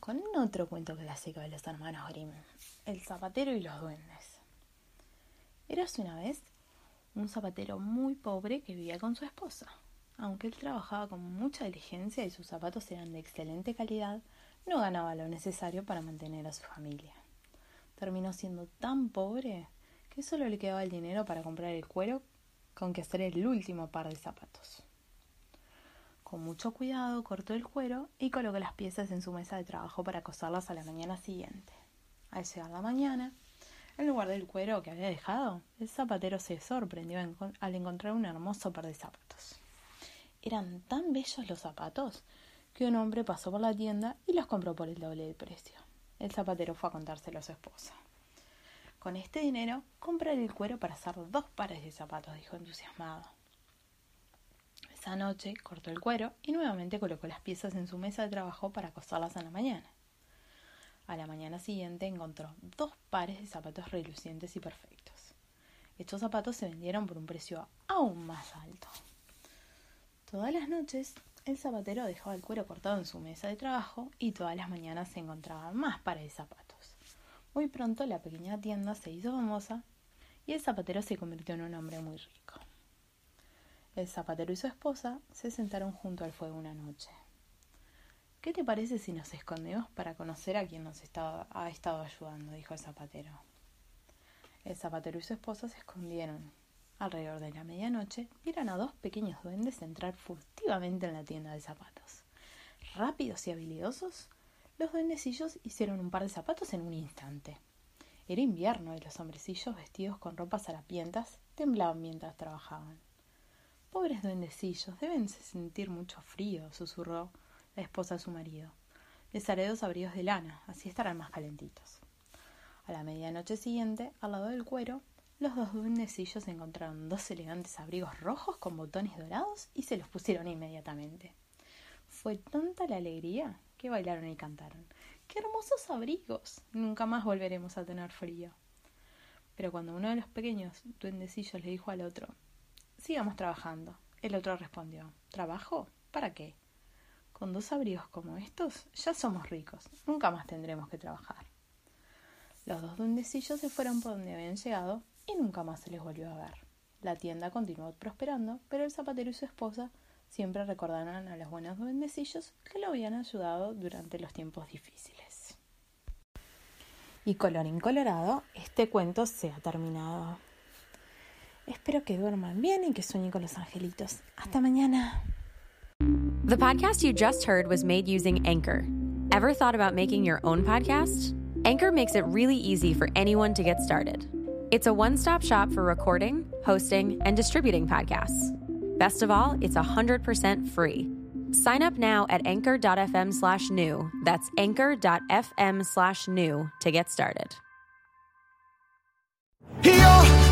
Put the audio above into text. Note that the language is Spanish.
Con otro cuento clásico de los hermanos Grimm, El zapatero y los duendes. Eras una vez un zapatero muy pobre que vivía con su esposa. Aunque él trabajaba con mucha diligencia y sus zapatos eran de excelente calidad, no ganaba lo necesario para mantener a su familia. Terminó siendo tan pobre que solo le quedaba el dinero para comprar el cuero con que hacer el último par de zapatos. Con mucho cuidado cortó el cuero y colocó las piezas en su mesa de trabajo para coserlas a la mañana siguiente. Al llegar la mañana, en lugar del cuero que había dejado, el zapatero se sorprendió al encontrar un hermoso par de zapatos. Eran tan bellos los zapatos que un hombre pasó por la tienda y los compró por el doble del precio. El zapatero fue a contárselo a su esposa. Con este dinero compraré el cuero para hacer dos pares de zapatos, dijo entusiasmado. Esa noche cortó el cuero y nuevamente colocó las piezas en su mesa de trabajo para coserlas a la mañana. A la mañana siguiente encontró dos pares de zapatos relucientes y perfectos. Estos zapatos se vendieron por un precio aún más alto. Todas las noches el zapatero dejaba el cuero cortado en su mesa de trabajo y todas las mañanas se encontraban más pares de zapatos. Muy pronto la pequeña tienda se hizo famosa y el zapatero se convirtió en un hombre muy rico. El zapatero y su esposa se sentaron junto al fuego una noche. ¿Qué te parece si nos escondemos para conocer a quien nos ha estado ayudando? dijo el zapatero. El zapatero y su esposa se escondieron. Alrededor de la medianoche vieron a dos pequeños duendes entrar furtivamente en la tienda de zapatos. Rápidos y habilidosos, los duendecillos hicieron un par de zapatos en un instante. Era invierno y los hombrecillos vestidos con ropas harapientas temblaban mientras trabajaban. Pobres duendecillos, deben sentir mucho frío, susurró la esposa a su marido. Les haré dos abrigos de lana, así estarán más calentitos. A la medianoche siguiente, al lado del cuero, los dos duendecillos encontraron dos elegantes abrigos rojos con botones dorados y se los pusieron inmediatamente. Fue tanta la alegría que bailaron y cantaron. ¡Qué hermosos abrigos! Nunca más volveremos a tener frío. Pero cuando uno de los pequeños duendecillos le dijo al otro Sigamos trabajando. El otro respondió ¿Trabajo? ¿Para qué? Con dos abrigos como estos ya somos ricos. Nunca más tendremos que trabajar. Los dos duendecillos se fueron por donde habían llegado y nunca más se les volvió a ver. La tienda continuó prosperando, pero el zapatero y su esposa siempre recordaron a los buenos duendecillos que lo habían ayudado durante los tiempos difíciles. Y colorín colorado, este cuento se ha terminado. Espero que duerman bien y que sueñen con los angelitos. Hasta mañana. The podcast you just heard was made using Anchor. Ever thought about making your own podcast? Anchor makes it really easy for anyone to get started. It's a one stop shop for recording, hosting, and distributing podcasts. Best of all, it's 100% free. Sign up now at anchor.fm slash new. That's anchor.fm slash new to get started. Y yo